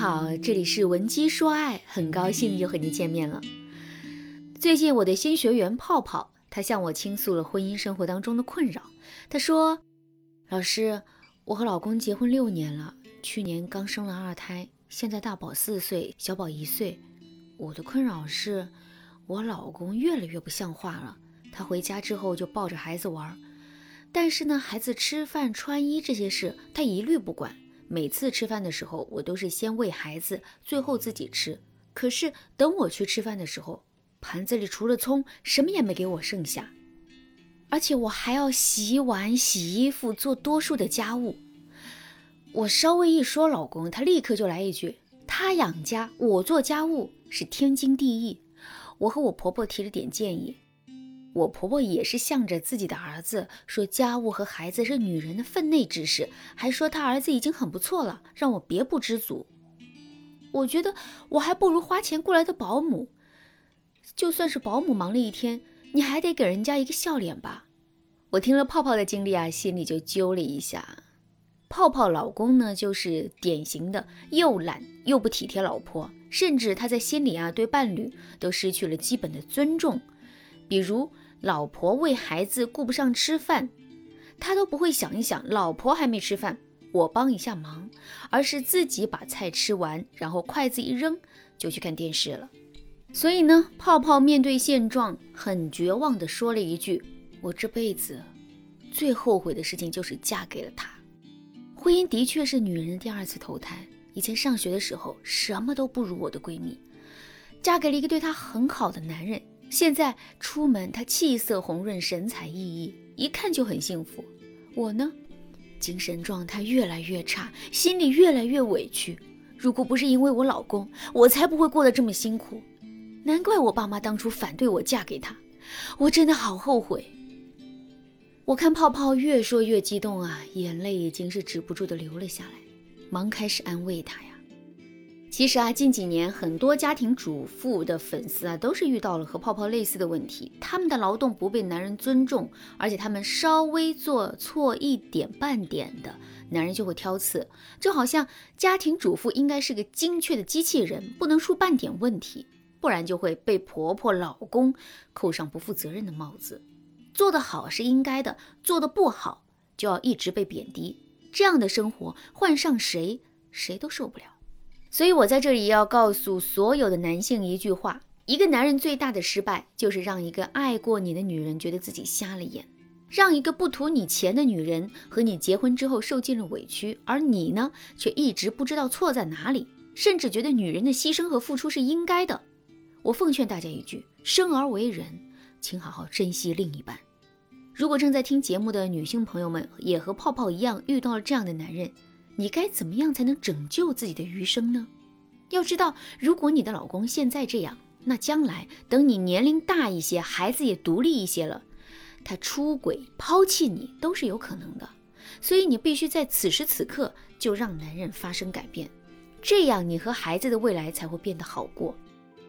好，这里是文姬说爱，很高兴又和你见面了。最近我的新学员泡泡，他向我倾诉了婚姻生活当中的困扰。他说：“老师，我和老公结婚六年了，去年刚生了二胎，现在大宝四岁，小宝一岁。我的困扰是，我老公越来越不像话了。他回家之后就抱着孩子玩，但是呢，孩子吃饭、穿衣这些事，他一律不管。”每次吃饭的时候，我都是先喂孩子，最后自己吃。可是等我去吃饭的时候，盘子里除了葱，什么也没给我剩下。而且我还要洗碗、洗衣服，做多数的家务。我稍微一说老公，他立刻就来一句：“他养家，我做家务是天经地义。”我和我婆婆提了点建议。我婆婆也是向着自己的儿子说，家务和孩子是女人的分内之事，还说她儿子已经很不错了，让我别不知足。我觉得我还不如花钱雇来的保姆，就算是保姆忙了一天，你还得给人家一个笑脸吧。我听了泡泡的经历啊，心里就揪了一下。泡泡老公呢，就是典型的又懒又不体贴老婆，甚至他在心里啊，对伴侣都失去了基本的尊重。比如老婆为孩子顾不上吃饭，他都不会想一想老婆还没吃饭，我帮一下忙，而是自己把菜吃完，然后筷子一扔就去看电视了。所以呢，泡泡面对现状很绝望地说了一句：“我这辈子最后悔的事情就是嫁给了他。婚姻的确是女人的第二次投胎。以前上学的时候，什么都不如我的闺蜜，嫁给了一个对她很好的男人。”现在出门，他气色红润，神采奕奕，一看就很幸福。我呢，精神状态越来越差，心里越来越委屈。如果不是因为我老公，我才不会过得这么辛苦。难怪我爸妈当初反对我嫁给他，我真的好后悔。我看泡泡越说越激动啊，眼泪已经是止不住的流了下来，忙开始安慰他呀。其实啊，近几年很多家庭主妇的粉丝啊，都是遇到了和泡泡类似的问题。他们的劳动不被男人尊重，而且他们稍微做错一点半点的，男人就会挑刺。就好像家庭主妇应该是个精确的机器人，不能出半点问题，不然就会被婆婆、老公扣上不负责任的帽子。做得好是应该的，做得不好就要一直被贬低。这样的生活换上谁，谁都受不了。所以，我在这里要告诉所有的男性一句话：一个男人最大的失败，就是让一个爱过你的女人觉得自己瞎了眼，让一个不图你钱的女人和你结婚之后受尽了委屈，而你呢，却一直不知道错在哪里，甚至觉得女人的牺牲和付出是应该的。我奉劝大家一句：生而为人，请好好珍惜另一半。如果正在听节目的女性朋友们也和泡泡一样遇到了这样的男人，你该怎么样才能拯救自己的余生呢？要知道，如果你的老公现在这样，那将来等你年龄大一些，孩子也独立一些了，他出轨抛弃你都是有可能的。所以你必须在此时此刻就让男人发生改变，这样你和孩子的未来才会变得好过。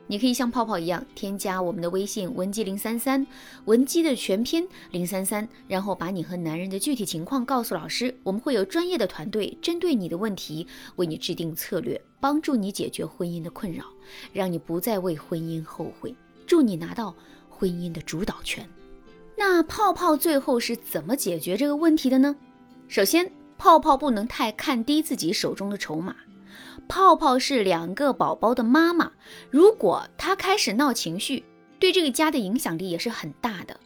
你可以像泡泡一样添加我们的微信文姬零三三，文姬的全拼零三三，然后把你和男人的具体情况告诉老师，我们会有专业的团队针对你的问题为你制定策略，帮助你解决婚姻的困扰，让你不再为婚姻后悔，祝你拿到婚姻的主导权。那泡泡最后是怎么解决这个问题的呢？首先，泡泡不能太看低自己手中的筹码。泡泡是两个宝宝的妈妈，如果她开始闹情绪，对这个家的影响力也是很大的。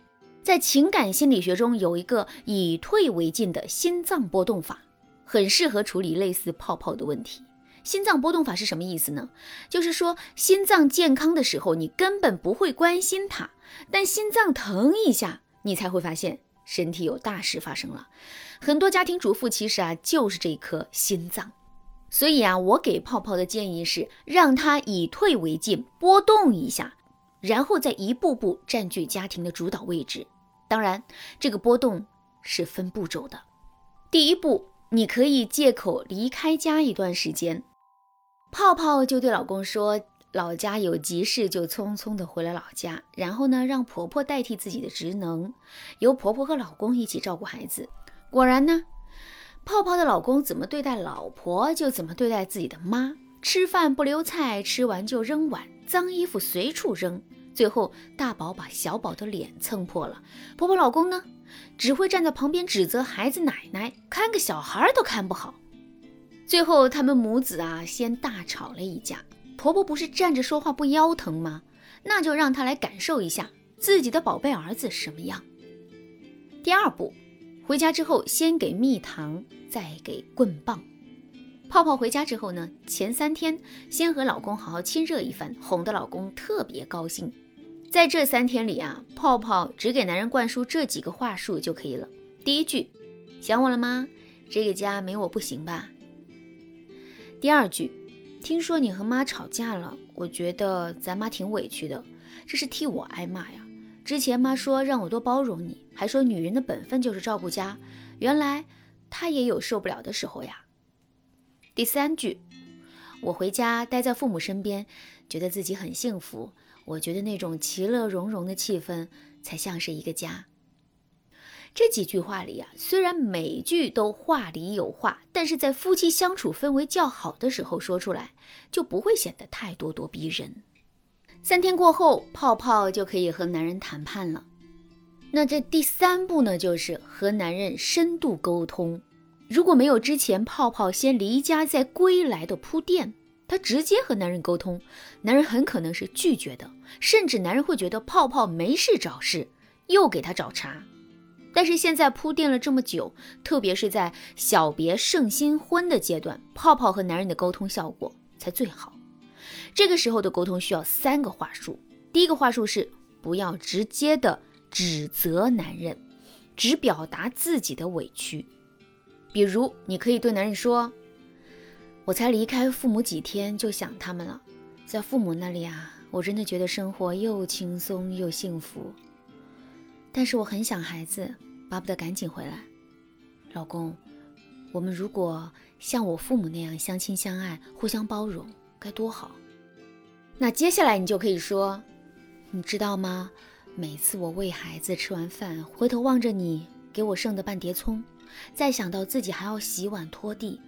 在情感心理学中，有一个以退为进的心脏波动法，很适合处理类似泡泡的问题。心脏波动法是什么意思呢？就是说心脏健康的时候，你根本不会关心它，但心脏疼一下，你才会发现身体有大事发生了。很多家庭主妇其实啊，就是这颗心脏。所以啊，我给泡泡的建议是，让他以退为进，波动一下，然后再一步步占据家庭的主导位置。当然，这个波动是分步骤的。第一步，你可以借口离开家一段时间。泡泡就对老公说，老家有急事，就匆匆的回了老家。然后呢，让婆婆代替自己的职能，由婆婆和老公一起照顾孩子。果然呢。泡泡的老公怎么对待老婆，就怎么对待自己的妈，吃饭不留菜，吃完就扔碗，脏衣服随处扔，最后大宝把小宝的脸蹭破了。婆婆老公呢，只会站在旁边指责孩子奶奶，看个小孩都看不好。最后他们母子啊，先大吵了一架。婆婆不是站着说话不腰疼吗？那就让她来感受一下自己的宝贝儿子什么样。第二步，回家之后先给蜜糖，再给棍棒。泡泡回家之后呢，前三天先和老公好好亲热一番，哄得老公特别高兴。在这三天里啊，泡泡只给男人灌输这几个话术就可以了。第一句，想我了吗？这个家没我不行吧？第二句，听说你和妈吵架了，我觉得咱妈挺委屈的，这是替我挨骂呀。之前妈说让我多包容你，还说女人的本分就是照顾家，原来她也有受不了的时候呀。第三句，我回家待在父母身边，觉得自己很幸福。我觉得那种其乐融融的气氛才像是一个家。这几句话里啊，虽然每句都话里有话，但是在夫妻相处氛围较好的时候说出来，就不会显得太咄咄逼人。三天过后，泡泡就可以和男人谈判了。那这第三步呢，就是和男人深度沟通。如果没有之前泡泡先离家再归来的铺垫，他直接和男人沟通，男人很可能是拒绝的，甚至男人会觉得泡泡没事找事，又给他找茬。但是现在铺垫了这么久，特别是在小别胜新婚的阶段，泡泡和男人的沟通效果才最好。这个时候的沟通需要三个话术，第一个话术是不要直接的指责男人，只表达自己的委屈。比如，你可以对男人说：“我才离开父母几天，就想他们了。在父母那里啊，我真的觉得生活又轻松又幸福。但是我很想孩子，巴不得赶紧回来。老公，我们如果像我父母那样相亲相爱，互相包容，该多好。那接下来你就可以说：你知道吗？每次我喂孩子吃完饭，回头望着你给我剩的半碟葱。”再想到自己还要洗碗拖地，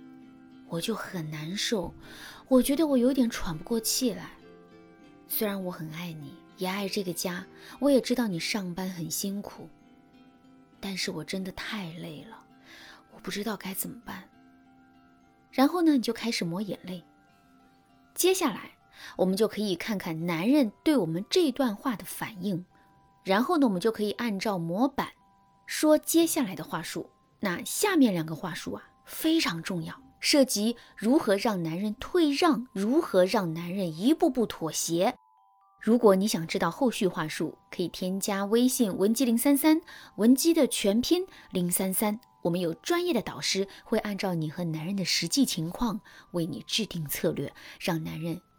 我就很难受。我觉得我有点喘不过气来。虽然我很爱你，也爱这个家，我也知道你上班很辛苦，但是我真的太累了，我不知道该怎么办。然后呢，你就开始抹眼泪。接下来，我们就可以看看男人对我们这段话的反应，然后呢，我们就可以按照模板说接下来的话术。那下面两个话术啊非常重要，涉及如何让男人退让，如何让男人一步步妥协。如果你想知道后续话术，可以添加微信文姬零三三，文姬的全拼零三三，我们有专业的导师会按照你和男人的实际情况为你制定策略，让男人